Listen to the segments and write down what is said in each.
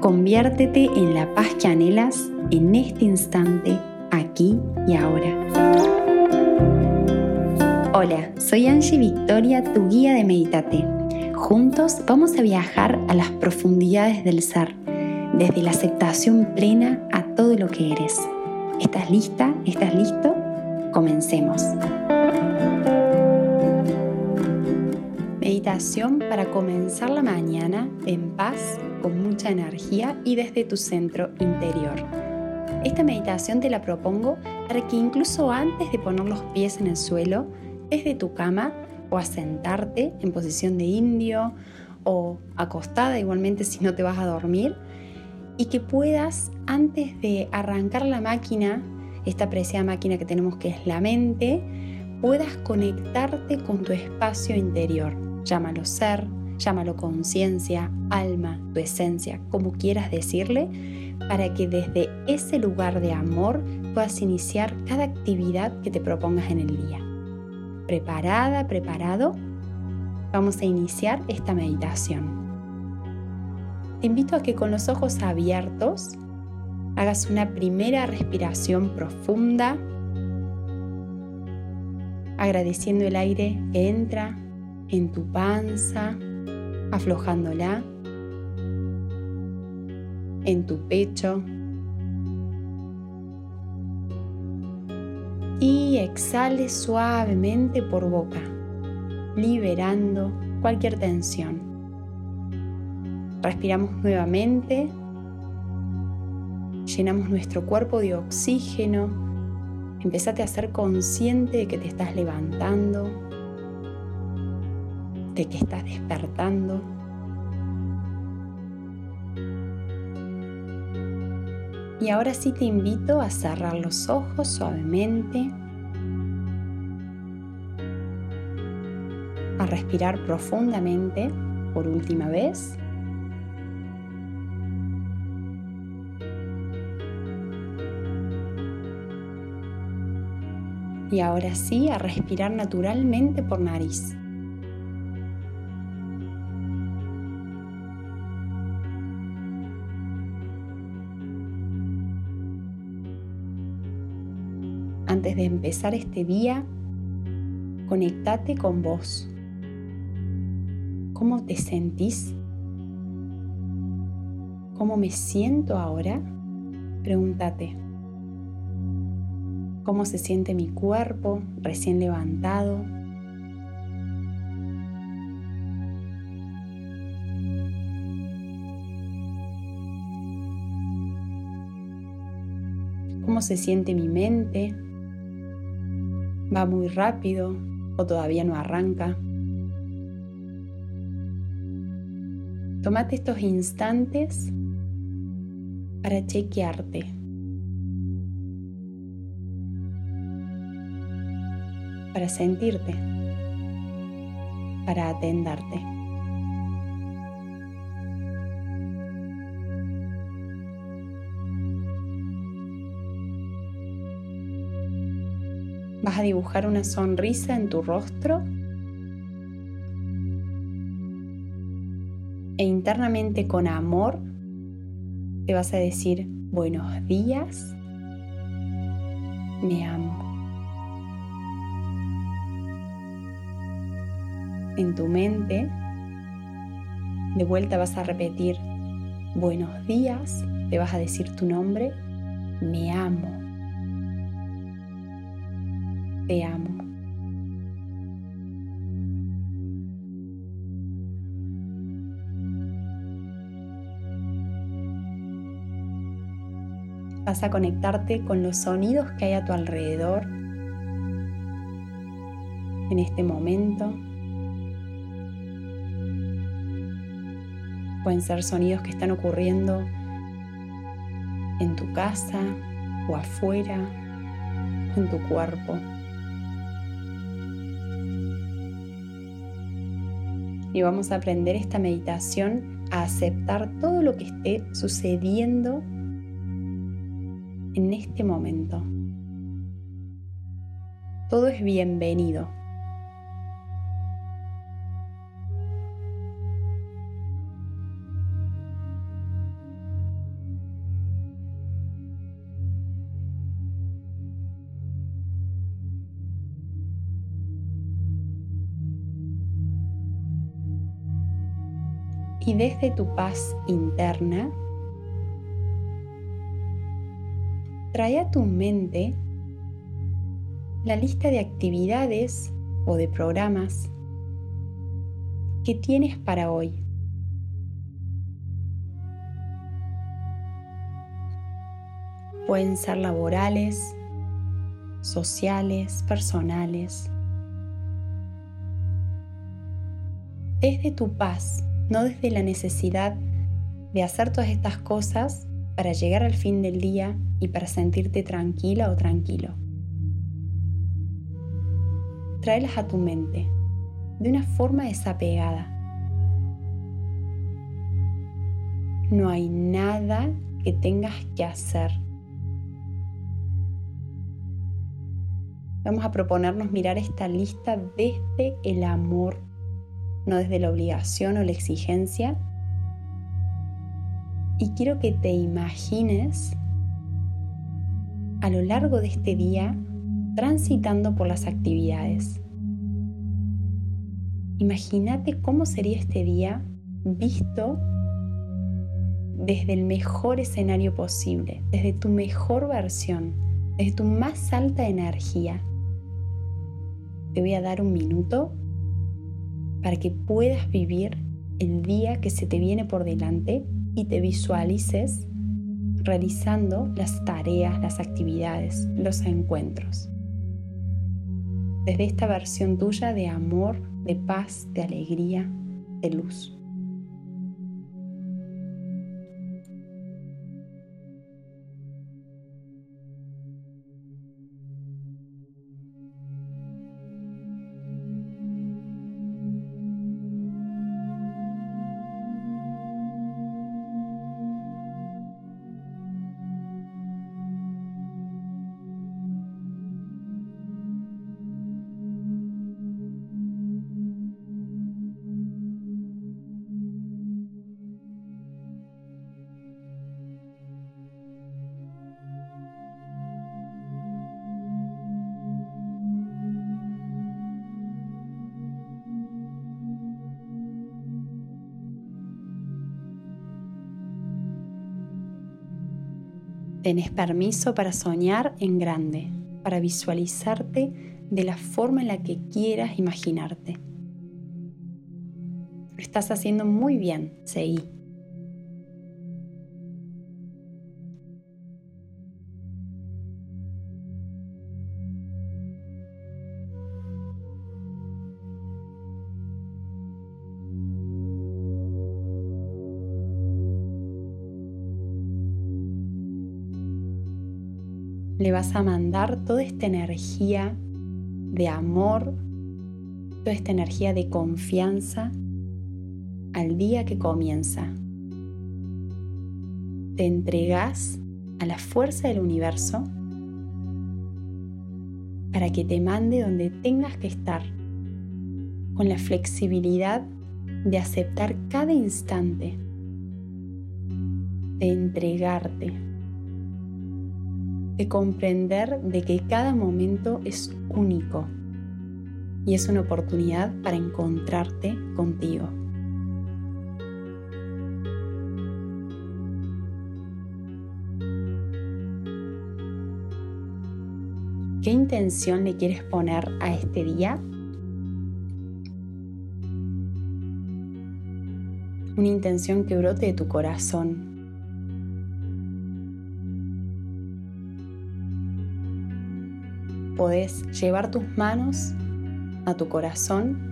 Conviértete en la paz que anhelas en este instante, aquí y ahora. Hola, soy Angie Victoria, tu guía de Meditate. Juntos vamos a viajar a las profundidades del ser, desde la aceptación plena a todo lo que eres. ¿Estás lista? ¿Estás listo? Comencemos. Meditación para comenzar la mañana en paz, con mucha energía y desde tu centro interior. Esta meditación te la propongo para que incluso antes de poner los pies en el suelo, desde tu cama o a sentarte en posición de indio o acostada igualmente si no te vas a dormir, y que puedas antes de arrancar la máquina, esta preciada máquina que tenemos que es la mente, puedas conectarte con tu espacio interior. Llámalo ser, llámalo conciencia, alma, tu esencia, como quieras decirle, para que desde ese lugar de amor puedas iniciar cada actividad que te propongas en el día. ¿Preparada, preparado? Vamos a iniciar esta meditación. Te invito a que con los ojos abiertos hagas una primera respiración profunda, agradeciendo el aire que entra en tu panza, aflojándola, en tu pecho. Y exhale suavemente por boca, liberando cualquier tensión. Respiramos nuevamente llenamos nuestro cuerpo de oxígeno, empezate a ser consciente de que te estás levantando, de que estás despertando. Y ahora sí te invito a cerrar los ojos suavemente, a respirar profundamente por última vez. Y ahora sí, a respirar naturalmente por nariz. Antes de empezar este día, conectate con vos. ¿Cómo te sentís? ¿Cómo me siento ahora? Pregúntate. ¿Cómo se siente mi cuerpo recién levantado? ¿Cómo se siente mi mente? ¿Va muy rápido o todavía no arranca? Tómate estos instantes para chequearte. para sentirte, para atenderte. Vas a dibujar una sonrisa en tu rostro e internamente con amor te vas a decir buenos días, me amo. en tu mente, de vuelta vas a repetir buenos días, te vas a decir tu nombre, me amo, te amo. Vas a conectarte con los sonidos que hay a tu alrededor en este momento. Pueden ser sonidos que están ocurriendo en tu casa o afuera, en tu cuerpo. Y vamos a aprender esta meditación a aceptar todo lo que esté sucediendo en este momento. Todo es bienvenido. Desde tu paz interna, trae a tu mente la lista de actividades o de programas que tienes para hoy. Pueden ser laborales, sociales, personales. Desde tu paz, no desde la necesidad de hacer todas estas cosas para llegar al fin del día y para sentirte tranquila o tranquilo. Tráelas a tu mente de una forma desapegada. No hay nada que tengas que hacer. Vamos a proponernos mirar esta lista desde el amor, no desde la obligación o la exigencia. Y quiero que te imagines a lo largo de este día transitando por las actividades. Imagínate cómo sería este día visto desde el mejor escenario posible, desde tu mejor versión, desde tu más alta energía. Te voy a dar un minuto para que puedas vivir el día que se te viene por delante y te visualices realizando las tareas, las actividades, los encuentros. Desde esta versión tuya de amor, de paz, de alegría, de luz. Tenés permiso para soñar en grande, para visualizarte de la forma en la que quieras imaginarte. Lo estás haciendo muy bien, seguí. Le vas a mandar toda esta energía de amor, toda esta energía de confianza al día que comienza. Te entregas a la fuerza del universo para que te mande donde tengas que estar, con la flexibilidad de aceptar cada instante, de entregarte de comprender de que cada momento es único y es una oportunidad para encontrarte contigo. ¿Qué intención le quieres poner a este día? Una intención que brote de tu corazón, podés llevar tus manos a tu corazón.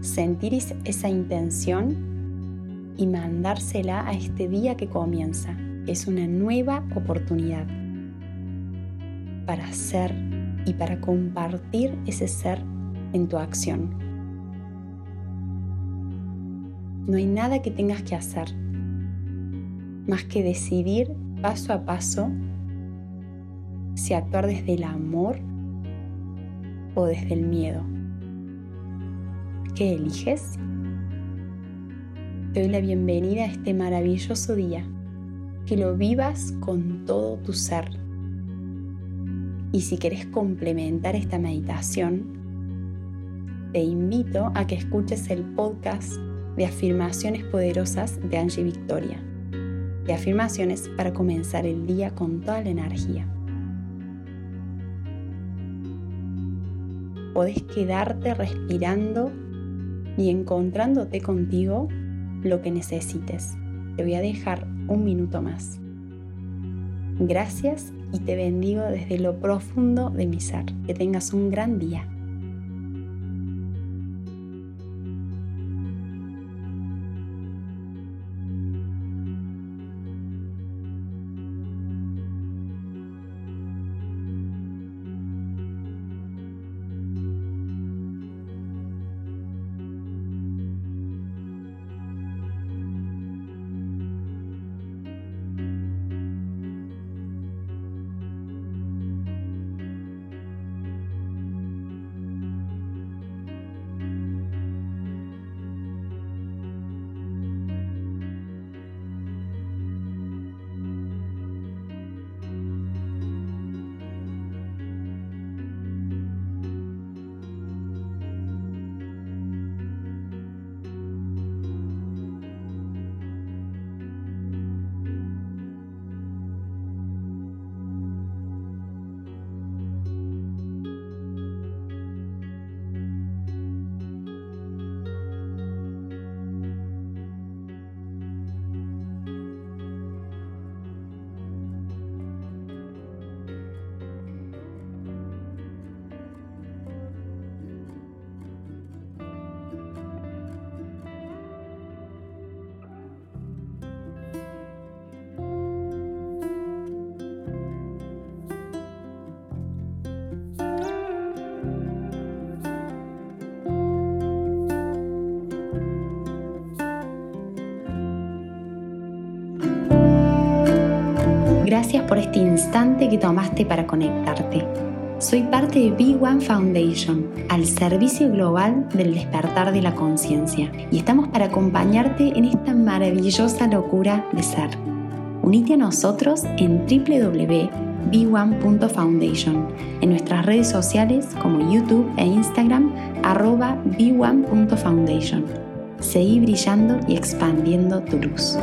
Sentir esa intención y mandársela a este día que comienza. Es una nueva oportunidad para ser y para compartir ese ser en tu acción. No hay nada que tengas que hacer más que decidir paso a paso si actuar desde el amor o desde el miedo. ¿Qué eliges? Te doy la bienvenida a este maravilloso día. Que lo vivas con todo tu ser. Y si querés complementar esta meditación, te invito a que escuches el podcast de afirmaciones poderosas de Angie Victoria. Afirmaciones para comenzar el día con toda la energía. Podés quedarte respirando y encontrándote contigo lo que necesites. Te voy a dejar un minuto más. Gracias y te bendigo desde lo profundo de mi ser. Que tengas un gran día. Por este instante que tomaste para conectarte. Soy parte de Big One Foundation, al servicio global del despertar de la conciencia, y estamos para acompañarte en esta maravillosa locura de ser. Unite a nosotros en www.b1.foundation, en nuestras redes sociales como YouTube e Instagram, arroba b1.foundation. Seguí brillando y expandiendo tu luz.